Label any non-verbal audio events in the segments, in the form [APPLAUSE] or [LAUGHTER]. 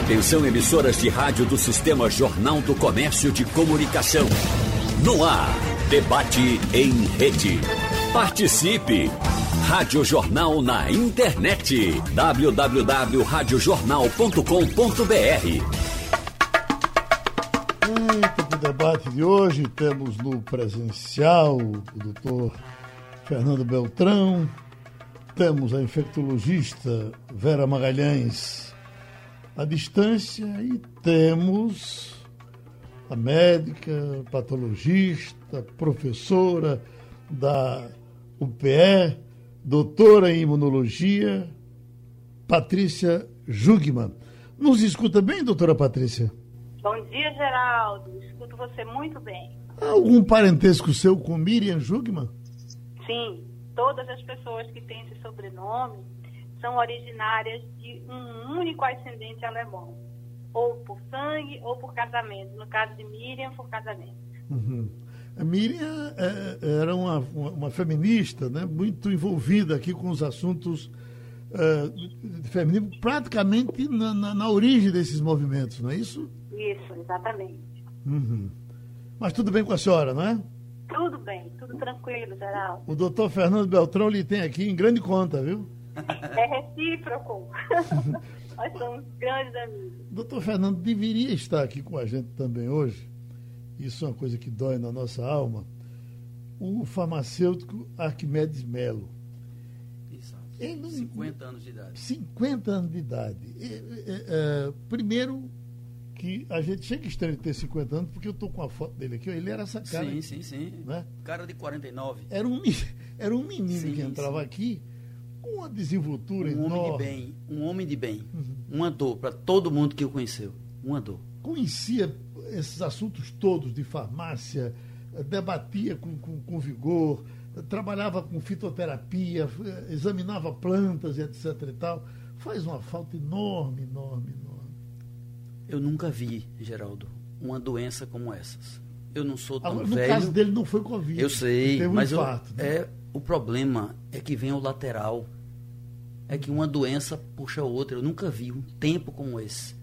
Atenção emissoras de rádio do Sistema Jornal do Comércio de Comunicação. No ar, debate em rede. Participe! Rádio Jornal na internet. www.radiojornal.com.br Eita, o debate de hoje temos no presencial o doutor Fernando Beltrão, temos a infectologista Vera Magalhães à distância e temos a médica, patologista, professora da UPE, doutora em imunologia, Patrícia Jugman. Nos escuta bem, doutora Patrícia? Bom dia, Geraldo. Escuto você muito bem. Algum parentesco seu com Miriam Jugman? Sim, todas as pessoas que têm esse sobrenome são originárias de um único ascendente alemão, ou por sangue ou por casamento. No caso de Miriam, por casamento. Uhum. A Miriam é, era uma, uma, feminista, né, muito envolvida aqui com os assuntos é, femininos, praticamente na, na, na, origem desses movimentos, não é isso? Isso, exatamente. Uhum. Mas tudo bem com a senhora, não é? Tudo bem, tudo tranquilo, Geraldo. O doutor Fernando Beltrão lhe tem aqui em grande conta, viu? É recíproco. [LAUGHS] Nós somos grandes amigos. Doutor Fernando deveria estar aqui com a gente também hoje. Isso é uma coisa que dói na nossa alma. O farmacêutico Arquimedes Melo. Exato. Ele, 50 anos de idade. 50 anos de idade. É, é, é, primeiro, que a gente chega estranho de ter 50 anos, porque eu estou com a foto dele aqui, ele era essa cara. Sim, sim, sim. Né? Cara de 49. Era um, [LAUGHS] era um menino sim, que entrava sim. aqui uma desenvoltura um enorme. homem de bem, um homem de bem. Uhum. Uma dor para todo mundo que o conheceu. Uma dor. Conhecia esses assuntos todos de farmácia, debatia com, com, com vigor, trabalhava com fitoterapia, examinava plantas e etc e tal. Faz uma falta enorme, enorme, enorme. Eu nunca vi, Geraldo, uma doença como essas. Eu não sou tão Agora, no velho. No caso dele não foi Covid. Eu sei, um mas infarto, eu, né? é, o problema é que vem o lateral. É que uma doença puxa a outra. Eu nunca vi um tempo como esse.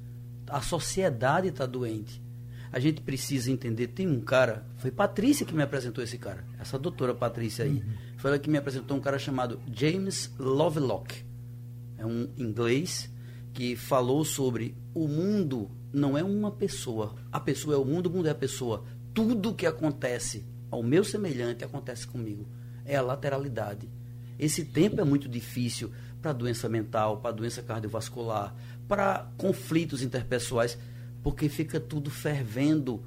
A sociedade está doente. A gente precisa entender. Tem um cara, foi Patrícia que me apresentou esse cara. Essa doutora Patrícia aí. Uhum. Foi ela que me apresentou um cara chamado James Lovelock. É um inglês que falou sobre o mundo não é uma pessoa. A pessoa é o mundo, o mundo é a pessoa. Tudo que acontece ao meu semelhante acontece comigo. É a lateralidade. Esse tempo é muito difícil para doença mental, para doença cardiovascular, para conflitos interpessoais, porque fica tudo fervendo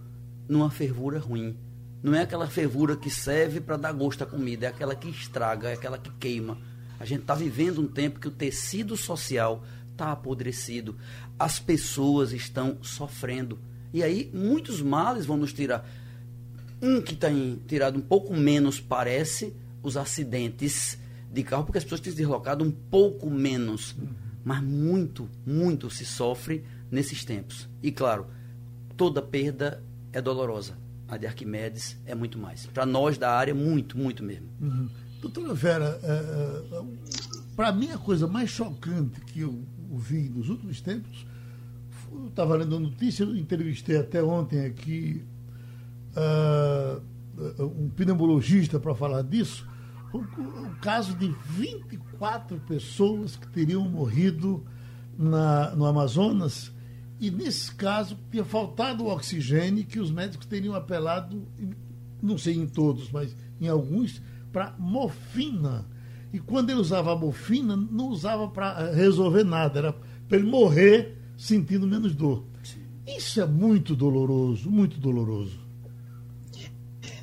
numa fervura ruim. Não é aquela fervura que serve para dar gosto à comida, é aquela que estraga, é aquela que queima. A gente está vivendo um tempo que o tecido social está apodrecido. As pessoas estão sofrendo. E aí muitos males vão nos tirar. Um que tem tirado um pouco menos, parece, os acidentes de carro, porque as pessoas têm se deslocado um pouco menos. Mas muito, muito se sofre nesses tempos. E claro, toda perda é dolorosa. A de Arquimedes é muito mais. Para nós da área, muito, muito mesmo. Uhum. Doutora Vera, é, é, para mim a coisa mais chocante que eu ouvi nos últimos tempos, eu estava lendo a notícia, entrevistei até ontem aqui uh, um pneumologista para falar disso, o, o, caso de 24 pessoas que teriam morrido na, no Amazonas, e nesse caso tinha faltado o oxigênio que os médicos teriam apelado, não sei em todos, mas em alguns, para morfina e quando ele usava a morfina, não usava para resolver nada, era para ele morrer sentindo menos dor. Isso é muito doloroso, muito doloroso.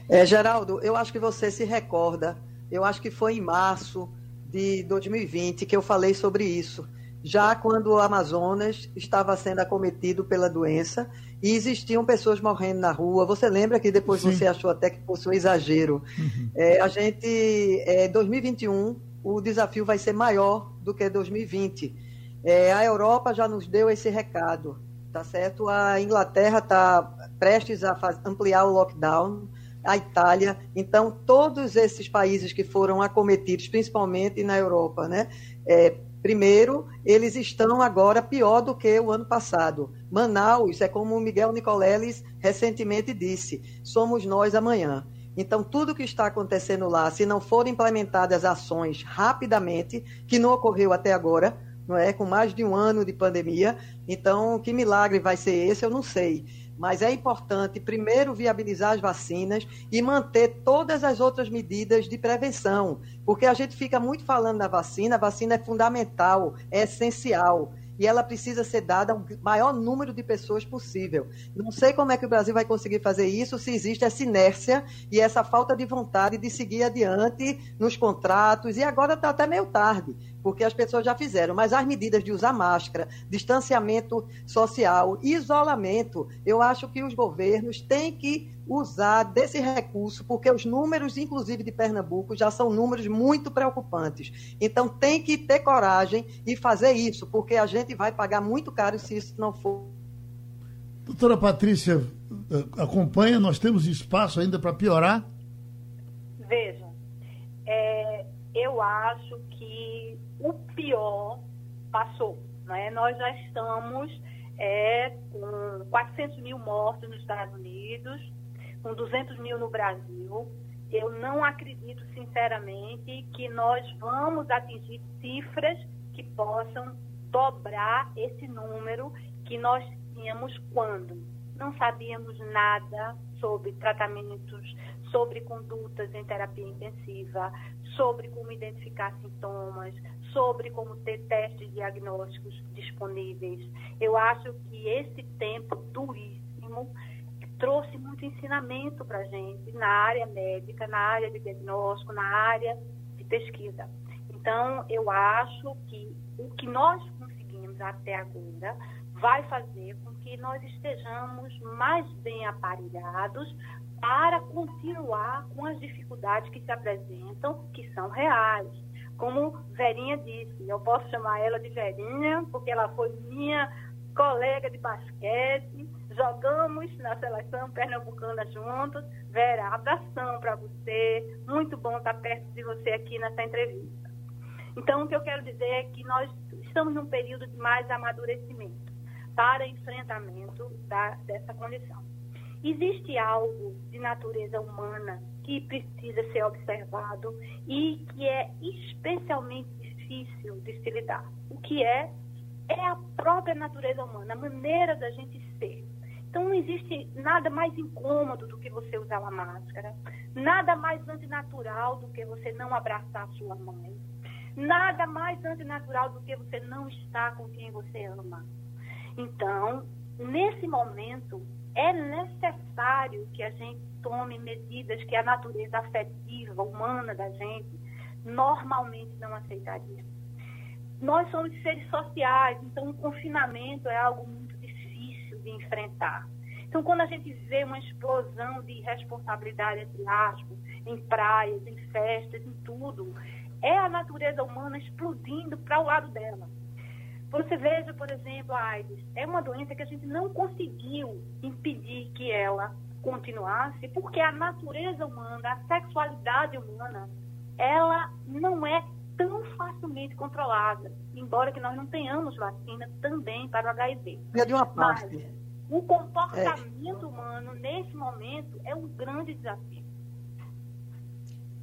É, Geraldo, eu acho que você se recorda, eu acho que foi em março de 2020 que eu falei sobre isso já quando o Amazonas estava sendo acometido pela doença e existiam pessoas morrendo na rua. Você lembra que depois Sim. você achou até que fosse um exagero? Uhum. É, a gente, é, 2021, o desafio vai ser maior do que 2020. É, a Europa já nos deu esse recado, tá certo? A Inglaterra está prestes a ampliar o lockdown, a Itália. Então, todos esses países que foram acometidos, principalmente na Europa, né? É, Primeiro, eles estão agora pior do que o ano passado. Manaus é como o Miguel Nicoleles recentemente disse: somos nós amanhã. Então, tudo que está acontecendo lá, se não forem implementadas ações rapidamente, que não ocorreu até agora, não é? Com mais de um ano de pandemia, então que milagre vai ser esse, eu não sei. Mas é importante, primeiro, viabilizar as vacinas e manter todas as outras medidas de prevenção, porque a gente fica muito falando da vacina, a vacina é fundamental, é essencial. E ela precisa ser dada ao maior número de pessoas possível. Não sei como é que o Brasil vai conseguir fazer isso se existe essa inércia e essa falta de vontade de seguir adiante nos contratos, e agora está até meio tarde, porque as pessoas já fizeram, mas as medidas de usar máscara, distanciamento social, isolamento, eu acho que os governos têm que usar desse recurso, porque os números, inclusive de Pernambuco, já são números muito preocupantes. Então, tem que ter coragem e fazer isso, porque a gente vai pagar muito caro se isso não for. Doutora Patrícia, acompanha, nós temos espaço ainda para piorar? Veja, é, eu acho que o pior passou. Né? Nós já estamos é, com 400 mil mortos nos Estados Unidos, com 200 mil no Brasil. Eu não acredito, sinceramente, que nós vamos atingir cifras que possam dobrar esse número que nós tínhamos quando não sabíamos nada sobre tratamentos, sobre condutas em terapia intensiva, sobre como identificar sintomas, sobre como ter testes diagnósticos disponíveis. Eu acho que esse tempo duríssimo trouxe muito ensinamento para a gente na área médica, na área de diagnóstico, na área de pesquisa. Então, eu acho que o que nós conseguimos até agora vai fazer com que nós estejamos mais bem aparelhados para continuar com as dificuldades que se apresentam, que são reais. Como Verinha disse, eu posso chamar ela de Verinha, porque ela foi minha colega de basquete, jogamos na seleção pernambucana juntos. Vera, abração para você. Muito bom estar perto de você aqui nessa entrevista. Então, o que eu quero dizer é que nós estamos num período de mais amadurecimento para enfrentamento da, dessa condição. Existe algo de natureza humana que precisa ser observado e que é especialmente difícil de se lidar. O que é? É a própria natureza humana, a maneira da gente ser. Então não existe nada mais incômodo do que você usar uma máscara, nada mais antinatural do que você não abraçar sua mãe, nada mais antinatural do que você não estar com quem você ama. Então, nesse momento, é necessário que a gente tome medidas que a natureza afetiva, humana da gente, normalmente não aceitaria. Nós somos seres sociais, então o confinamento é algo muito de enfrentar. Então, quando a gente vê uma explosão de responsabilidade, entre aspas, em praias, em festas, em tudo, é a natureza humana explodindo para o lado dela. Você veja, por exemplo, a AIDS. É uma doença que a gente não conseguiu impedir que ela continuasse, porque a natureza humana, a sexualidade humana, ela não é tão facilmente controlada, embora que nós não tenhamos vacina também para o HIV. É de uma parte. Mas o comportamento é. humano, nesse momento, é um grande desafio.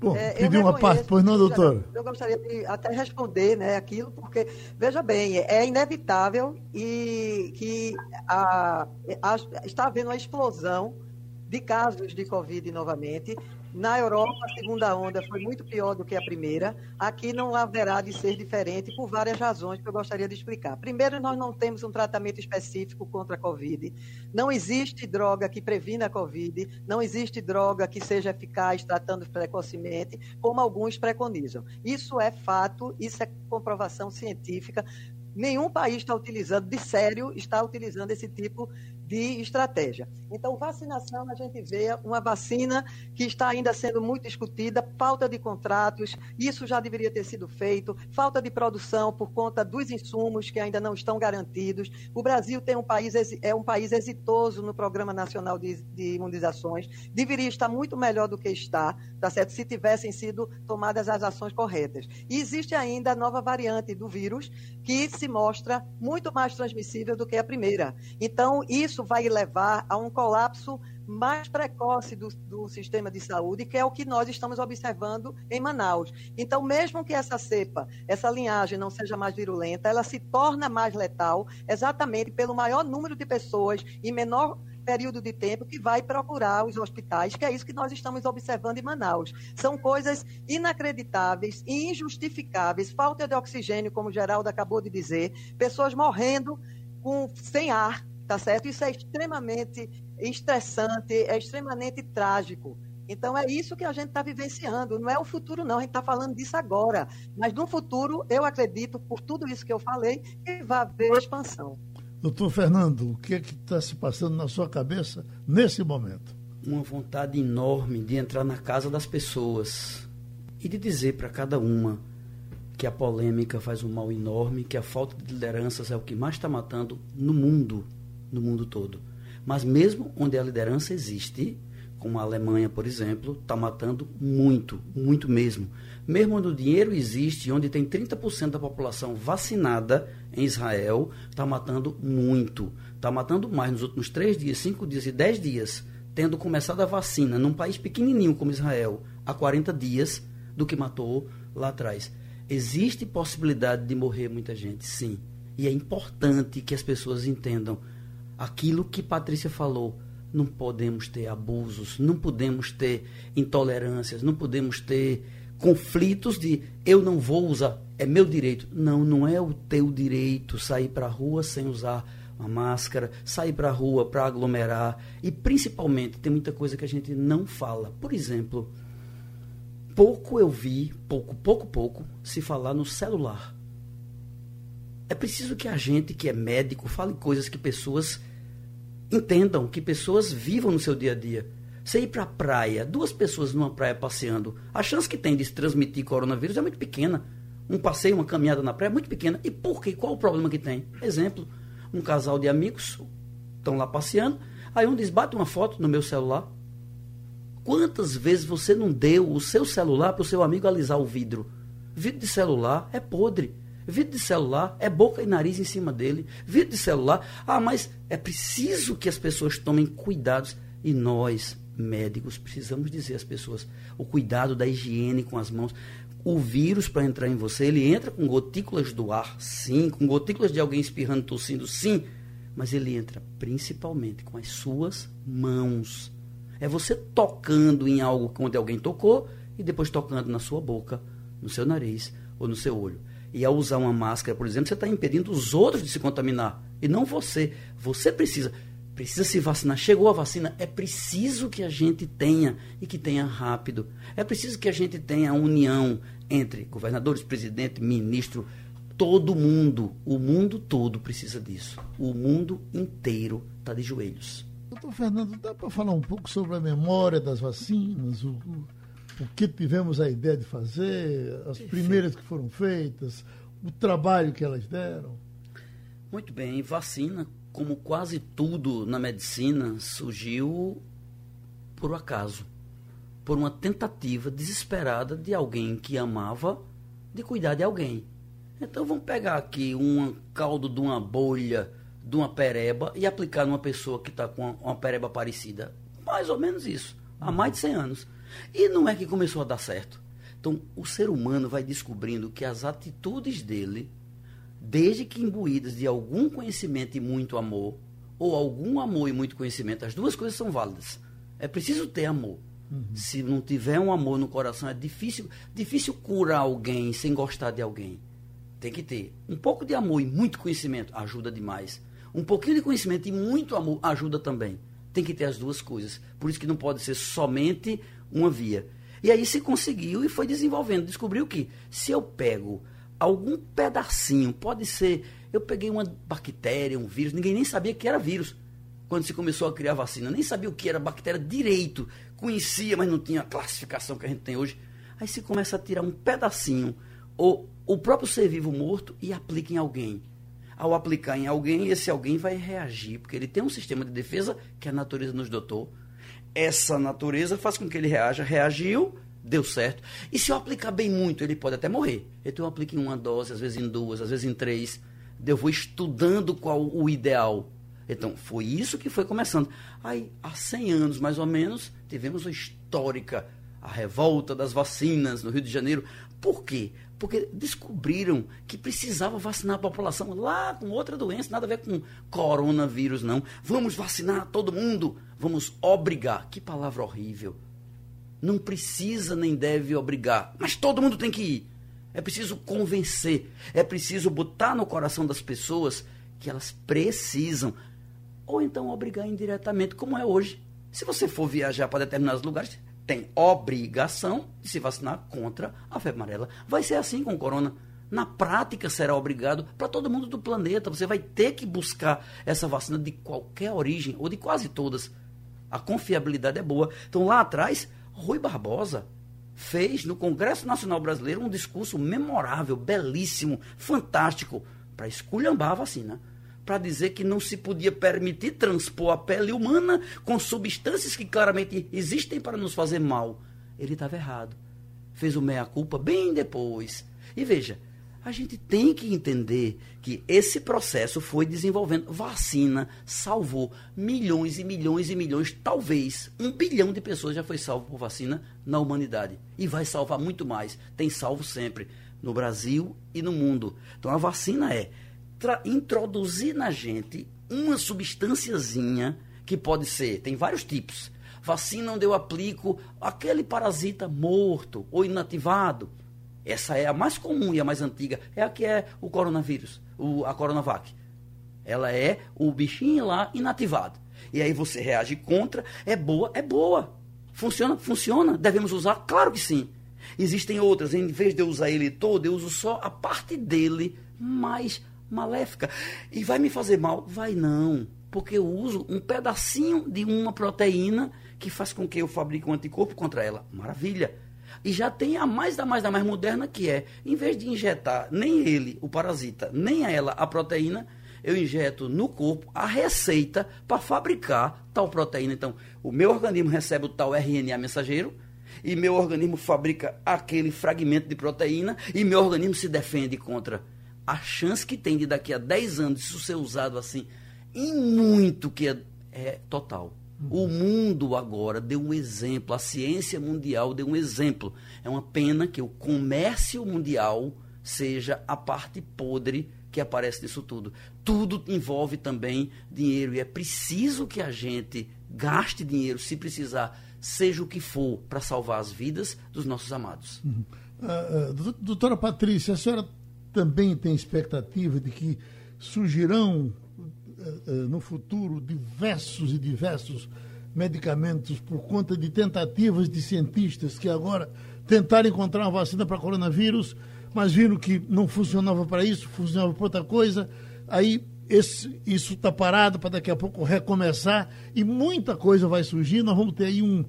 Bom, é, pediu uma parte, pois não, doutor? Eu gostaria de até responder né, aquilo, porque, veja bem, é inevitável e que a, a, está havendo uma explosão de casos de Covid novamente. Na Europa, a segunda onda foi muito pior do que a primeira. Aqui não haverá de ser diferente por várias razões que eu gostaria de explicar. Primeiro, nós não temos um tratamento específico contra a Covid. Não existe droga que previna a Covid. Não existe droga que seja eficaz tratando precocemente, como alguns preconizam. Isso é fato, isso é comprovação científica. Nenhum país está utilizando, de sério, está utilizando esse tipo de estratégia. Então, vacinação, a gente vê uma vacina que está ainda sendo muito discutida, falta de contratos, isso já deveria ter sido feito, falta de produção por conta dos insumos que ainda não estão garantidos. O Brasil tem um país, é um país exitoso no Programa Nacional de, de Imunizações, deveria estar muito melhor do que está, tá certo? se tivessem sido tomadas as ações corretas. E existe ainda a nova variante do vírus, que se mostra muito mais transmissível do que a primeira. Então, isso vai levar a um colapso mais precoce do, do, sistema de saúde, que é o que nós estamos observando em Manaus. Então, mesmo que essa cepa, essa linhagem não seja mais virulenta, ela se torna mais letal exatamente pelo maior número de pessoas em menor período de tempo que vai procurar os hospitais, que é isso que nós estamos observando em Manaus. São coisas inacreditáveis e injustificáveis, falta de oxigênio, como o Geraldo acabou de dizer, pessoas morrendo com, sem ar, tá certo? Isso é extremamente estressante, é extremamente trágico. Então é isso que a gente está vivenciando. Não é o futuro, não. A gente está falando disso agora. Mas no futuro, eu acredito, por tudo isso que eu falei, que vai haver expansão. Doutor Fernando, o que é que está se passando na sua cabeça nesse momento? Uma vontade enorme de entrar na casa das pessoas e de dizer para cada uma que a polêmica faz um mal enorme, que a falta de lideranças é o que mais está matando no mundo, no mundo todo. Mas mesmo onde a liderança existe, como a Alemanha, por exemplo, está matando muito, muito mesmo. Mesmo onde o dinheiro existe, onde tem 30% da população vacinada em Israel, está matando muito. Está matando mais nos últimos 3 dias, 5 dias e 10 dias, tendo começado a vacina num país pequenininho como Israel, há 40 dias, do que matou lá atrás. Existe possibilidade de morrer muita gente, sim. E é importante que as pessoas entendam aquilo que Patrícia falou não podemos ter abusos, não podemos ter intolerâncias, não podemos ter conflitos de eu não vou usar, é meu direito. Não, não é o teu direito sair para a rua sem usar uma máscara, sair para a rua para aglomerar e principalmente tem muita coisa que a gente não fala. Por exemplo, pouco eu vi, pouco, pouco, pouco, se falar no celular. É preciso que a gente que é médico fale coisas que pessoas entendam, que pessoas vivam no seu dia a dia. Você ir para a praia, duas pessoas numa praia passeando, a chance que tem de se transmitir coronavírus é muito pequena. Um passeio, uma caminhada na praia é muito pequena. E por quê? Qual o problema que tem? Exemplo, um casal de amigos estão lá passeando, aí um diz, bate uma foto no meu celular. Quantas vezes você não deu o seu celular para o seu amigo alisar o vidro? Vidro de celular é podre. Vidro de celular é boca e nariz em cima dele. Vidro de celular. Ah, mas é preciso que as pessoas tomem cuidados. E nós, médicos, precisamos dizer às pessoas o cuidado da higiene com as mãos. O vírus, para entrar em você, ele entra com gotículas do ar, sim, com gotículas de alguém espirrando, tossindo, sim, mas ele entra principalmente com as suas mãos. É você tocando em algo onde alguém tocou e depois tocando na sua boca, no seu nariz ou no seu olho. E ao usar uma máscara, por exemplo, você está impedindo os outros de se contaminar. E não você. Você precisa. Precisa se vacinar. Chegou a vacina. É preciso que a gente tenha e que tenha rápido. É preciso que a gente tenha a união entre governadores, presidente, ministro, todo mundo. O mundo todo precisa disso. O mundo inteiro está de joelhos. Doutor Fernando, dá para falar um pouco sobre a memória das vacinas? O, o que tivemos a ideia de fazer, as primeiras que foram feitas, o trabalho que elas deram? Muito bem, vacina, como quase tudo na medicina, surgiu por acaso, por uma tentativa desesperada de alguém que amava de cuidar de alguém. Então vamos pegar aqui um caldo de uma bolha, de uma pereba e aplicar numa pessoa que está com uma pereba parecida. Mais ou menos isso, há mais de 100 anos. E não é que começou a dar certo. Então, o ser humano vai descobrindo que as atitudes dele, desde que imbuídas de algum conhecimento e muito amor, ou algum amor e muito conhecimento, as duas coisas são válidas. É preciso ter amor. Uhum. Se não tiver um amor no coração, é difícil, difícil curar alguém sem gostar de alguém. Tem que ter um pouco de amor e muito conhecimento, ajuda demais. Um pouquinho de conhecimento e muito amor ajuda também. Tem que ter as duas coisas. Por isso que não pode ser somente uma via. E aí se conseguiu e foi desenvolvendo. Descobriu que se eu pego algum pedacinho, pode ser, eu peguei uma bactéria, um vírus, ninguém nem sabia que era vírus. quando se começou a criar vacina, nem sabia o que era bactéria direito, conhecia, mas não tinha a classificação que a gente tem hoje. Aí se começa a tirar um pedacinho, ou o próprio ser vivo morto, e aplica em alguém. Ao aplicar em alguém, esse alguém vai reagir, porque ele tem um sistema de defesa que a natureza nos dotou. Essa natureza faz com que ele reaja. Reagiu, deu certo. E se eu aplicar bem muito, ele pode até morrer. Então eu aplico em uma dose, às vezes em duas, às vezes em três. Eu vou estudando qual o ideal. Então, foi isso que foi começando. Aí, há 100 anos, mais ou menos, tivemos a histórica, a revolta das vacinas no Rio de Janeiro. Por quê? Porque descobriram que precisava vacinar a população lá com outra doença, nada a ver com coronavírus, não. Vamos vacinar todo mundo, vamos obrigar. Que palavra horrível. Não precisa nem deve obrigar, mas todo mundo tem que ir. É preciso convencer, é preciso botar no coração das pessoas que elas precisam ou então obrigar indiretamente, como é hoje. Se você for viajar para determinados lugares, tem obrigação de se vacinar contra a febre amarela. Vai ser assim com o corona. Na prática, será obrigado para todo mundo do planeta. Você vai ter que buscar essa vacina de qualquer origem, ou de quase todas. A confiabilidade é boa. Então, lá atrás, Rui Barbosa fez no Congresso Nacional Brasileiro um discurso memorável, belíssimo, fantástico, para esculhambar a vacina para dizer que não se podia permitir transpor a pele humana com substâncias que claramente existem para nos fazer mal. Ele estava errado. Fez o meia-culpa bem depois. E veja, a gente tem que entender que esse processo foi desenvolvendo. Vacina salvou milhões e milhões e milhões, talvez um bilhão de pessoas já foi salvo por vacina na humanidade. E vai salvar muito mais. Tem salvo sempre, no Brasil e no mundo. Então a vacina é introduzir na gente uma substânciazinha que pode ser, tem vários tipos. Vacina onde eu aplico aquele parasita morto ou inativado. Essa é a mais comum e a mais antiga. É a que é o coronavírus, o, a Coronavac. Ela é o bichinho lá inativado. E aí você reage contra. É boa, é boa. Funciona, funciona. Devemos usar? Claro que sim. Existem outras. Em vez de eu usar ele todo, eu uso só a parte dele mais maléfica. E vai me fazer mal? Vai não. Porque eu uso um pedacinho de uma proteína que faz com que eu fabrique um anticorpo contra ela. Maravilha. E já tem a mais da mais da mais moderna que é, em vez de injetar nem ele, o parasita, nem ela, a proteína, eu injeto no corpo a receita para fabricar tal proteína. Então, o meu organismo recebe o tal RNA mensageiro e meu organismo fabrica aquele fragmento de proteína e meu organismo se defende contra a chance que tem de daqui a 10 anos isso ser usado assim, em muito que é, é total. O mundo agora deu um exemplo, a ciência mundial deu um exemplo. É uma pena que o comércio mundial seja a parte podre que aparece nisso tudo. Tudo envolve também dinheiro e é preciso que a gente gaste dinheiro, se precisar, seja o que for, para salvar as vidas dos nossos amados. Uhum. Uh, uh, doutora Patrícia, a senhora também tem expectativa de que surgirão uh, no futuro diversos e diversos medicamentos por conta de tentativas de cientistas que agora tentaram encontrar uma vacina para coronavírus, mas viram que não funcionava para isso, funcionava para outra coisa. Aí esse, isso está parado para daqui a pouco recomeçar e muita coisa vai surgir. Nós vamos ter aí um,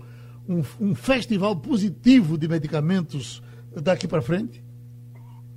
um, um festival positivo de medicamentos daqui para frente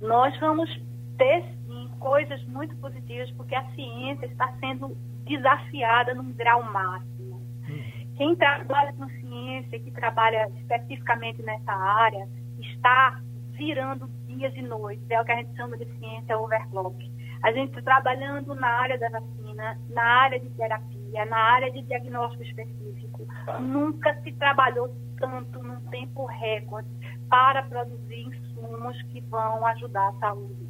nós vamos ter sim coisas muito positivas, porque a ciência está sendo desafiada num grau máximo. Hum. Quem trabalha com ciência, que trabalha especificamente nessa área, está virando dias e noites. É o que a gente chama de ciência overclock. A gente está trabalhando na área da vacina, na área de terapia, na área de diagnóstico específico. Nunca se trabalhou tanto num tempo recorde para produzir insumos que vão ajudar a saúde.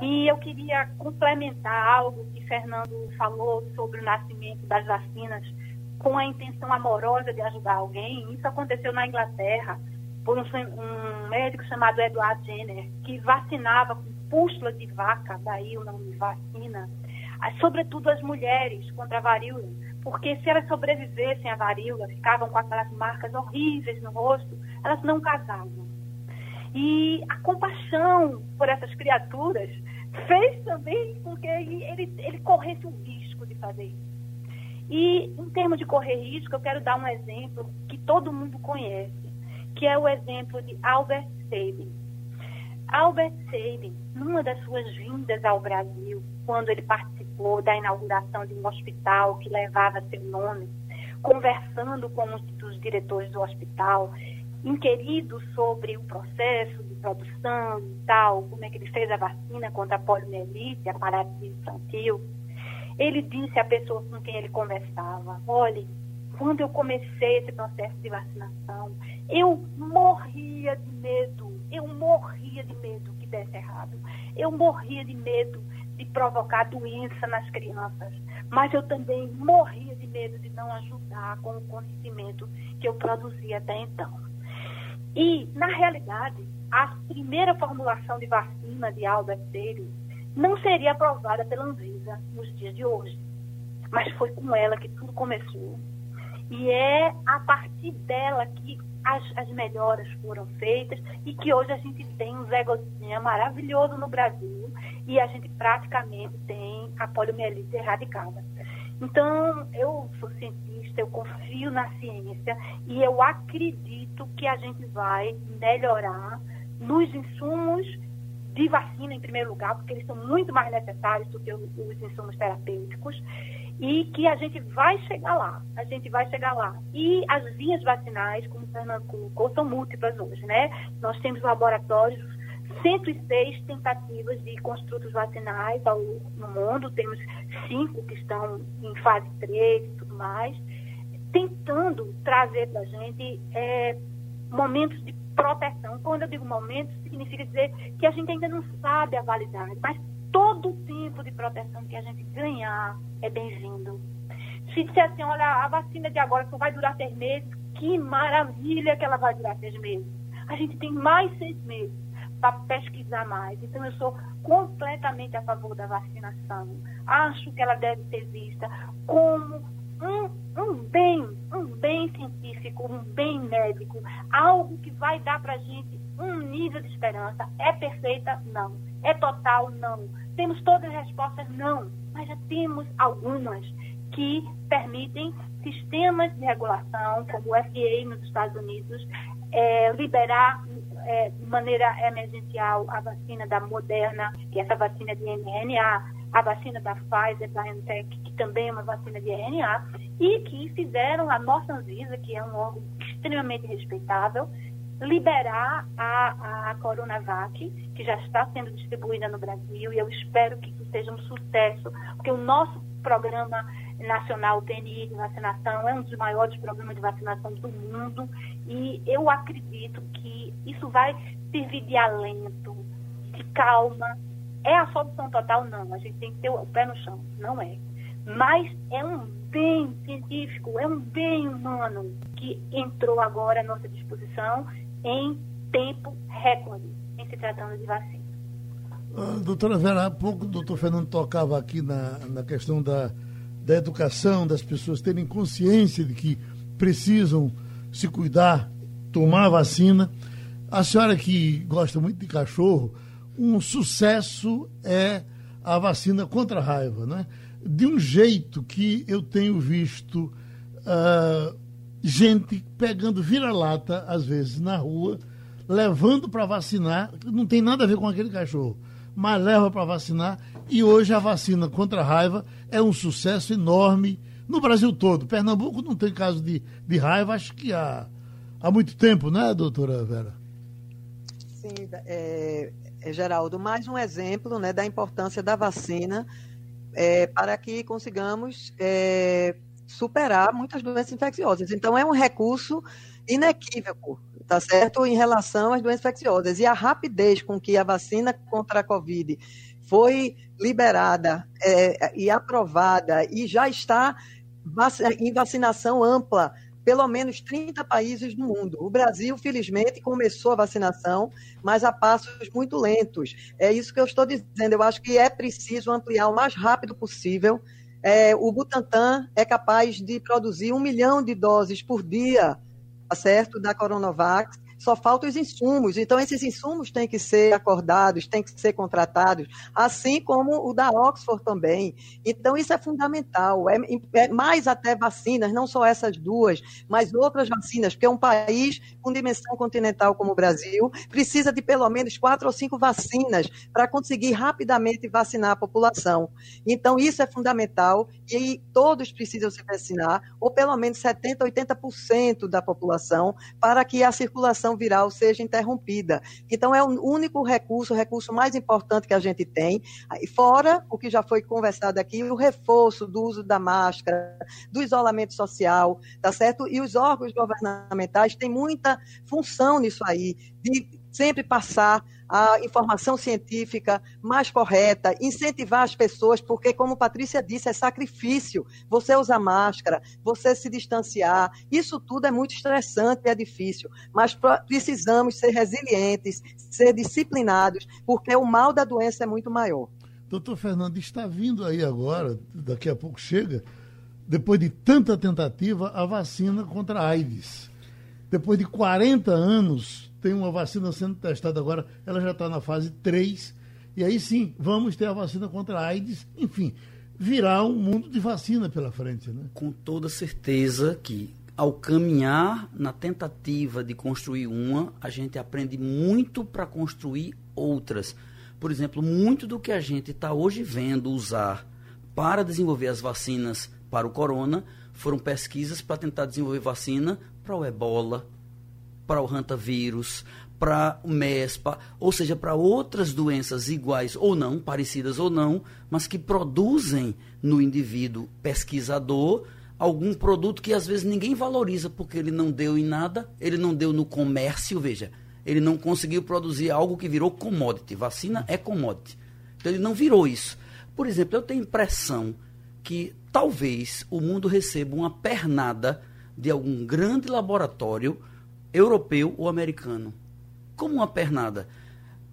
E eu queria complementar algo que Fernando falou sobre o nascimento das vacinas com a intenção amorosa de ajudar alguém. Isso aconteceu na Inglaterra por um, um médico chamado Edward Jenner, que vacinava com pústula de vaca, daí o nome vacina, sobretudo as mulheres contra a varíola, porque se elas sobrevivessem à varíola, ficavam com aquelas marcas horríveis no rosto, elas não casavam. E a compaixão por essas criaturas fez também com que ele, ele, ele corresse o risco de fazer isso. E, em termos de correr risco, eu quero dar um exemplo que todo mundo conhece, que é o exemplo de Albert Sabin. Albert Sabin, numa das suas vindas ao Brasil, quando ele participou da inauguração de um hospital que levava seu nome, conversando com um dos diretores do hospital, inquirido sobre o processo de produção e tal, como é que ele fez a vacina contra a poliomielite, a paralisia infantil, ele disse à pessoa com quem ele conversava, olhe, quando eu comecei esse processo de vacinação, eu morria de medo, eu morria de medo que desse errado, eu morria de medo de provocar doença nas crianças, mas eu também morria de medo de não ajudar com o conhecimento que eu produzia até então. E, na realidade, a primeira formulação de vacina de Albert Series não seria aprovada pela Anvisa nos dias de hoje. Mas foi com ela que tudo começou. E é a partir dela que as, as melhoras foram feitas e que hoje a gente tem um Zé Gotinha maravilhoso no Brasil e a gente praticamente tem a poliomielite erradicada. Então, eu sou cientista, eu confio na ciência e eu acredito que a gente vai melhorar nos insumos de vacina, em primeiro lugar, porque eles são muito mais necessários do que os, os insumos terapêuticos, e que a gente vai chegar lá, a gente vai chegar lá. E as vias vacinais, como o Fernando colocou, são múltiplas hoje, né? Nós temos laboratórios 106 tentativas de construtos vacinais ao, no mundo, temos cinco que estão em fase 3 e tudo mais, tentando trazer para a gente é, momentos de proteção. Quando eu digo momentos, significa dizer que a gente ainda não sabe a validade, mas todo o tempo de proteção que a gente ganhar é bem-vindo. Se disser assim, olha, a vacina de agora só vai durar seis meses, que maravilha que ela vai durar seis meses. A gente tem mais seis meses para pesquisar mais. Então, eu sou completamente a favor da vacinação. Acho que ela deve ser vista como um, um bem, um bem científico, um bem médico, algo que vai dar para a gente um nível de esperança. É perfeita? Não. É total? Não. Temos todas as respostas? Não. Mas já temos algumas que permitem sistemas de regulação, como o FDA nos Estados Unidos, é, liberar é, de maneira emergencial a vacina da Moderna, que é essa vacina de mRNA, a vacina da Pfizer, BioNTech, que também é uma vacina de RNA, e que fizeram a nossa Anvisa, que é um órgão extremamente respeitável, liberar a, a Coronavac, que já está sendo distribuída no Brasil, e eu espero que isso seja um sucesso, porque o nosso programa nacional, o PNI de vacinação, é um dos maiores programas de vacinação do mundo, e eu acredito que isso vai servir de alento, de calma. É a solução total? Não, a gente tem que ter o pé no chão, não é. Mas é um bem científico, é um bem humano que entrou agora à nossa disposição em tempo recorde, em se tratando de vacina. Uh, doutora Vera, há pouco o doutor Fernando tocava aqui na, na questão da, da educação, das pessoas terem consciência de que precisam se cuidar, tomar vacina. A senhora que gosta muito de cachorro, um sucesso é a vacina contra a raiva, né? De um jeito que eu tenho visto uh, gente pegando vira-lata, às vezes, na rua, levando para vacinar, não tem nada a ver com aquele cachorro, mas leva para vacinar, e hoje a vacina contra a raiva é um sucesso enorme no Brasil todo. Pernambuco não tem caso de, de raiva, acho que há, há muito tempo, né, doutora Vera? Sim, é, é, Geraldo, mais um exemplo né, da importância da vacina é, para que consigamos é, superar muitas doenças infecciosas. Então, é um recurso inequívoco, tá certo? Em relação às doenças infecciosas. E a rapidez com que a vacina contra a Covid foi liberada é, e aprovada e já está em vacinação ampla pelo menos 30 países do mundo. O Brasil, felizmente, começou a vacinação, mas a passos muito lentos. É isso que eu estou dizendo. Eu acho que é preciso ampliar o mais rápido possível é, o Butantan é capaz de produzir um milhão de doses por dia, tá certo, da Coronavac, só faltam os insumos. Então, esses insumos têm que ser acordados, têm que ser contratados, assim como o da Oxford também. Então, isso é fundamental. É, é mais até vacinas, não só essas duas, mas outras vacinas, porque um país com dimensão continental como o Brasil precisa de pelo menos quatro ou cinco vacinas para conseguir rapidamente vacinar a população. Então, isso é fundamental e todos precisam se vacinar, ou pelo menos 70%, 80% da população, para que a circulação viral seja interrompida. Então, é o único recurso, o recurso mais importante que a gente tem, fora o que já foi conversado aqui, o reforço do uso da máscara, do isolamento social, tá certo? E os órgãos governamentais têm muita função nisso aí, de sempre passar a informação científica mais correta, incentivar as pessoas, porque, como Patrícia disse, é sacrifício. Você usar máscara, você se distanciar, isso tudo é muito estressante e é difícil. Mas precisamos ser resilientes, ser disciplinados, porque o mal da doença é muito maior. Doutor Fernando, está vindo aí agora, daqui a pouco chega, depois de tanta tentativa, a vacina contra a AIDS. Depois de 40 anos tem uma vacina sendo testada agora, ela já está na fase 3. E aí sim, vamos ter a vacina contra a AIDS. Enfim, virá um mundo de vacina pela frente. Né? Com toda certeza que ao caminhar na tentativa de construir uma, a gente aprende muito para construir outras. Por exemplo, muito do que a gente está hoje vendo usar para desenvolver as vacinas para o corona foram pesquisas para tentar desenvolver vacina para o ebola, para o hantavírus, para o MESPA, ou seja, para outras doenças iguais ou não, parecidas ou não, mas que produzem no indivíduo pesquisador algum produto que às vezes ninguém valoriza porque ele não deu em nada, ele não deu no comércio, veja, ele não conseguiu produzir algo que virou commodity. Vacina é commodity. Então ele não virou isso. Por exemplo, eu tenho impressão que talvez o mundo receba uma pernada de algum grande laboratório europeu ou americano. Como uma pernada.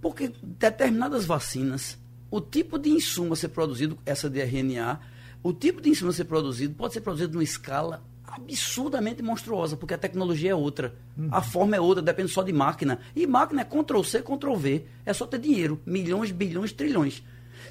Porque determinadas vacinas, o tipo de insumo a ser produzido, essa de RNA, o tipo de insumo a ser produzido pode ser produzido numa escala absurdamente monstruosa, porque a tecnologia é outra. Uhum. A forma é outra, depende só de máquina. E máquina é Ctrl-C, Ctrl-V. É só ter dinheiro. Milhões, bilhões, trilhões.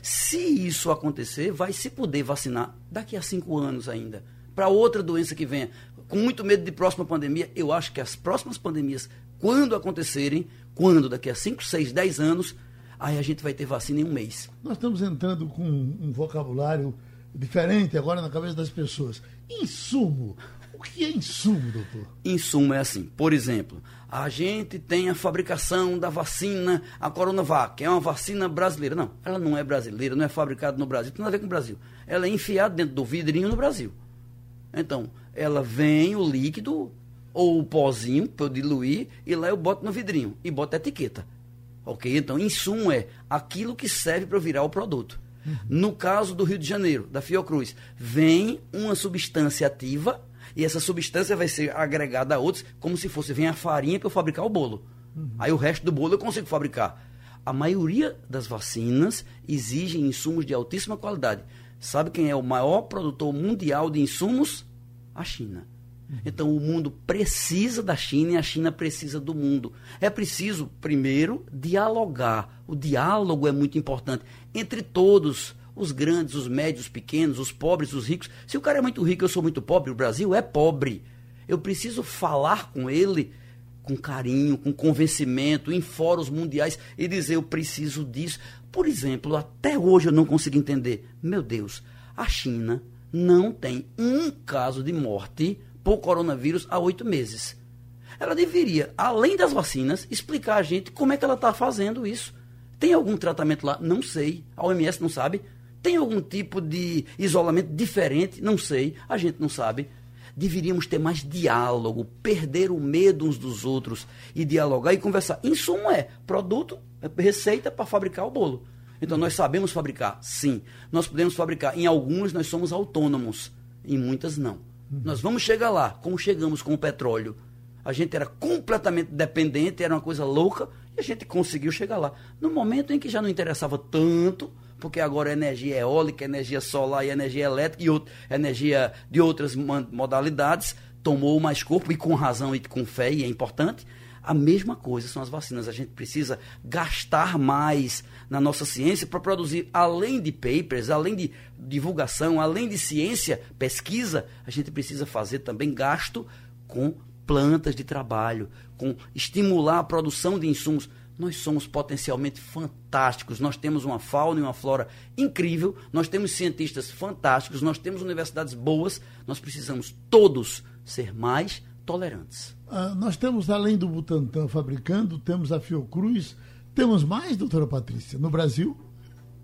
Se isso acontecer, vai se poder vacinar daqui a cinco anos ainda. Para outra doença que venha com muito medo de próxima pandemia. Eu acho que as próximas pandemias, quando acontecerem, quando daqui a 5, 6, 10 anos, aí a gente vai ter vacina em um mês. Nós estamos entrando com um vocabulário diferente agora na cabeça das pessoas. Insumo. O que é insumo, doutor? Insumo é assim, por exemplo, a gente tem a fabricação da vacina, a Coronavac, que é uma vacina brasileira. Não, ela não é brasileira, não é fabricada no Brasil, tem nada a ver com o Brasil. Ela é enfiada dentro do vidrinho no Brasil. Então, ela vem o líquido ou o pozinho para eu diluir e lá eu boto no vidrinho e boto a etiqueta. Ok? Então, insumo é aquilo que serve para virar o produto. Uhum. No caso do Rio de Janeiro, da Fiocruz, vem uma substância ativa e essa substância vai ser agregada a outros, como se fosse vem a farinha para eu fabricar o bolo. Uhum. Aí o resto do bolo eu consigo fabricar. A maioria das vacinas exigem insumos de altíssima qualidade. Sabe quem é o maior produtor mundial de insumos? A China. Então o mundo precisa da China e a China precisa do mundo. É preciso, primeiro, dialogar. O diálogo é muito importante entre todos, os grandes, os médios, os pequenos, os pobres, os ricos. Se o cara é muito rico, eu sou muito pobre, o Brasil é pobre. Eu preciso falar com ele com carinho, com convencimento, em fóruns mundiais e dizer eu preciso disso. Por exemplo, até hoje eu não consigo entender. Meu Deus, a China não tem um caso de morte por coronavírus há oito meses. Ela deveria, além das vacinas, explicar a gente como é que ela está fazendo isso. Tem algum tratamento lá? Não sei. A OMS não sabe. Tem algum tipo de isolamento diferente? Não sei. A gente não sabe. Deveríamos ter mais diálogo, perder o medo uns dos outros e dialogar e conversar. Insumo é produto, é receita para fabricar o bolo. Então nós sabemos fabricar, sim. Nós podemos fabricar. Em algumas nós somos autônomos, em muitas não. Nós vamos chegar lá, como chegamos com o petróleo. A gente era completamente dependente, era uma coisa louca, e a gente conseguiu chegar lá. No momento em que já não interessava tanto, porque agora energia eólica, energia solar e energia elétrica e outra, energia de outras modalidades, tomou mais corpo, e com razão e com fé, e é importante A mesma coisa são as vacinas. A gente precisa gastar mais na nossa ciência para produzir, além de papers, além de divulgação, além de ciência, pesquisa, a gente precisa fazer também gasto com plantas de trabalho, com estimular a produção de insumos. Nós somos potencialmente fantásticos. Nós temos uma fauna e uma flora incrível, nós temos cientistas fantásticos, nós temos universidades boas. Nós precisamos todos ser mais tolerantes. Ah, nós temos, além do Butantan fabricando, temos a Fiocruz. Temos mais, doutora Patrícia, no Brasil?